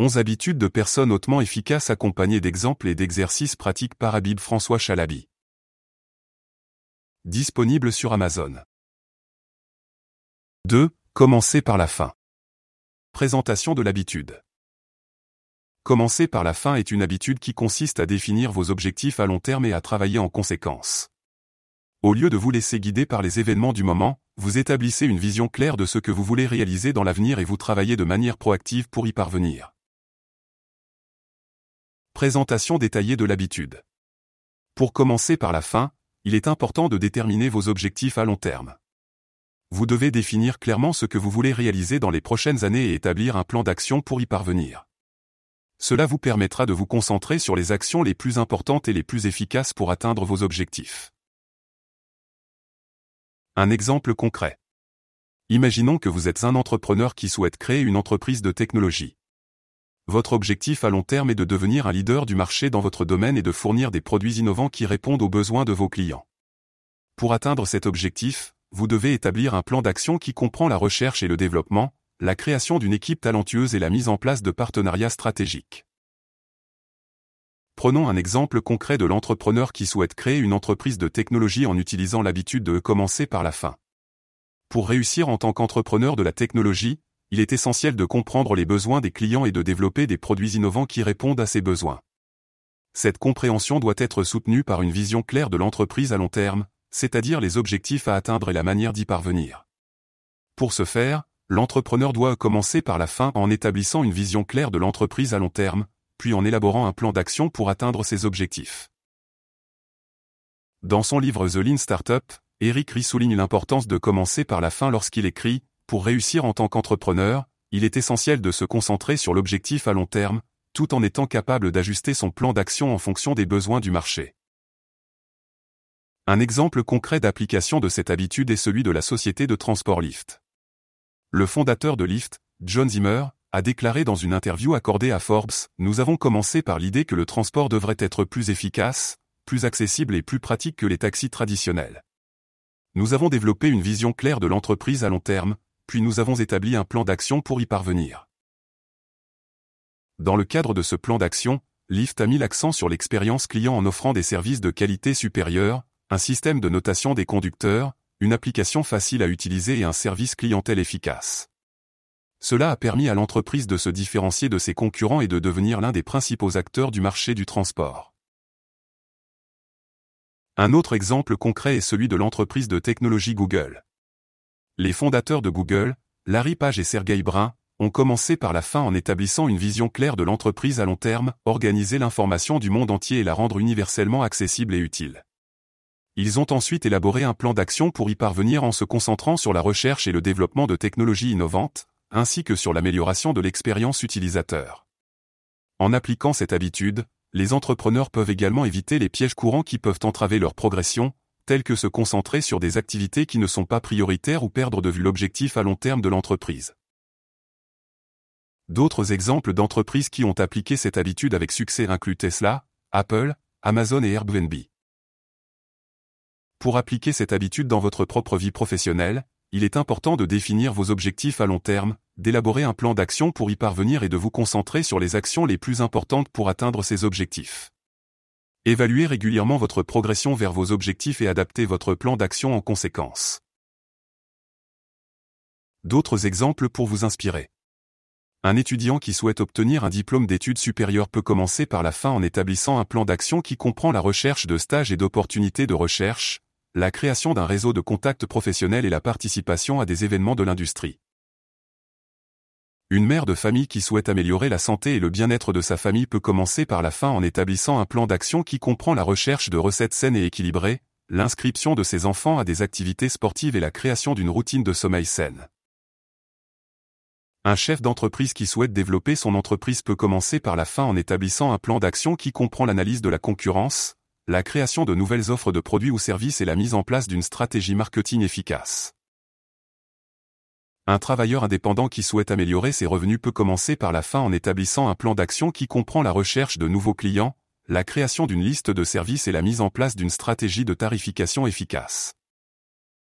11 habitudes de personnes hautement efficaces accompagnées d'exemples et d'exercices pratiques par Habib François Chalabi. Disponible sur Amazon. 2. Commencez par la fin. Présentation de l'habitude. Commencer par la fin est une habitude qui consiste à définir vos objectifs à long terme et à travailler en conséquence. Au lieu de vous laisser guider par les événements du moment, vous établissez une vision claire de ce que vous voulez réaliser dans l'avenir et vous travaillez de manière proactive pour y parvenir. Présentation détaillée de l'habitude. Pour commencer par la fin, il est important de déterminer vos objectifs à long terme. Vous devez définir clairement ce que vous voulez réaliser dans les prochaines années et établir un plan d'action pour y parvenir. Cela vous permettra de vous concentrer sur les actions les plus importantes et les plus efficaces pour atteindre vos objectifs. Un exemple concret. Imaginons que vous êtes un entrepreneur qui souhaite créer une entreprise de technologie. Votre objectif à long terme est de devenir un leader du marché dans votre domaine et de fournir des produits innovants qui répondent aux besoins de vos clients. Pour atteindre cet objectif, vous devez établir un plan d'action qui comprend la recherche et le développement, la création d'une équipe talentueuse et la mise en place de partenariats stratégiques. Prenons un exemple concret de l'entrepreneur qui souhaite créer une entreprise de technologie en utilisant l'habitude de commencer par la fin. Pour réussir en tant qu'entrepreneur de la technologie, il est essentiel de comprendre les besoins des clients et de développer des produits innovants qui répondent à ces besoins. Cette compréhension doit être soutenue par une vision claire de l'entreprise à long terme, c'est-à-dire les objectifs à atteindre et la manière d'y parvenir. Pour ce faire, l'entrepreneur doit commencer par la fin en établissant une vision claire de l'entreprise à long terme, puis en élaborant un plan d'action pour atteindre ses objectifs. Dans son livre The Lean Startup, Eric Rie souligne l'importance de commencer par la fin lorsqu'il écrit pour réussir en tant qu'entrepreneur, il est essentiel de se concentrer sur l'objectif à long terme, tout en étant capable d'ajuster son plan d'action en fonction des besoins du marché. Un exemple concret d'application de cette habitude est celui de la société de transport Lyft. Le fondateur de Lyft, John Zimmer, a déclaré dans une interview accordée à Forbes, Nous avons commencé par l'idée que le transport devrait être plus efficace, plus accessible et plus pratique que les taxis traditionnels. Nous avons développé une vision claire de l'entreprise à long terme, puis nous avons établi un plan d'action pour y parvenir. Dans le cadre de ce plan d'action, Lyft a mis l'accent sur l'expérience client en offrant des services de qualité supérieure, un système de notation des conducteurs, une application facile à utiliser et un service clientèle efficace. Cela a permis à l'entreprise de se différencier de ses concurrents et de devenir l'un des principaux acteurs du marché du transport. Un autre exemple concret est celui de l'entreprise de technologie Google. Les fondateurs de Google, Larry Page et Sergey Brin, ont commencé par la fin en établissant une vision claire de l'entreprise à long terme, organiser l'information du monde entier et la rendre universellement accessible et utile. Ils ont ensuite élaboré un plan d'action pour y parvenir en se concentrant sur la recherche et le développement de technologies innovantes, ainsi que sur l'amélioration de l'expérience utilisateur. En appliquant cette habitude, les entrepreneurs peuvent également éviter les pièges courants qui peuvent entraver leur progression, tels que se concentrer sur des activités qui ne sont pas prioritaires ou perdre de vue l'objectif à long terme de l'entreprise. D'autres exemples d'entreprises qui ont appliqué cette habitude avec succès incluent Tesla, Apple, Amazon et Airbnb. Pour appliquer cette habitude dans votre propre vie professionnelle, il est important de définir vos objectifs à long terme, d'élaborer un plan d'action pour y parvenir et de vous concentrer sur les actions les plus importantes pour atteindre ces objectifs. Évaluez régulièrement votre progression vers vos objectifs et adaptez votre plan d'action en conséquence. D'autres exemples pour vous inspirer. Un étudiant qui souhaite obtenir un diplôme d'études supérieures peut commencer par la fin en établissant un plan d'action qui comprend la recherche de stages et d'opportunités de recherche, la création d'un réseau de contacts professionnels et la participation à des événements de l'industrie. Une mère de famille qui souhaite améliorer la santé et le bien-être de sa famille peut commencer par la fin en établissant un plan d'action qui comprend la recherche de recettes saines et équilibrées, l'inscription de ses enfants à des activités sportives et la création d'une routine de sommeil saine. Un chef d'entreprise qui souhaite développer son entreprise peut commencer par la fin en établissant un plan d'action qui comprend l'analyse de la concurrence, la création de nouvelles offres de produits ou services et la mise en place d'une stratégie marketing efficace. Un travailleur indépendant qui souhaite améliorer ses revenus peut commencer par la fin en établissant un plan d'action qui comprend la recherche de nouveaux clients, la création d'une liste de services et la mise en place d'une stratégie de tarification efficace.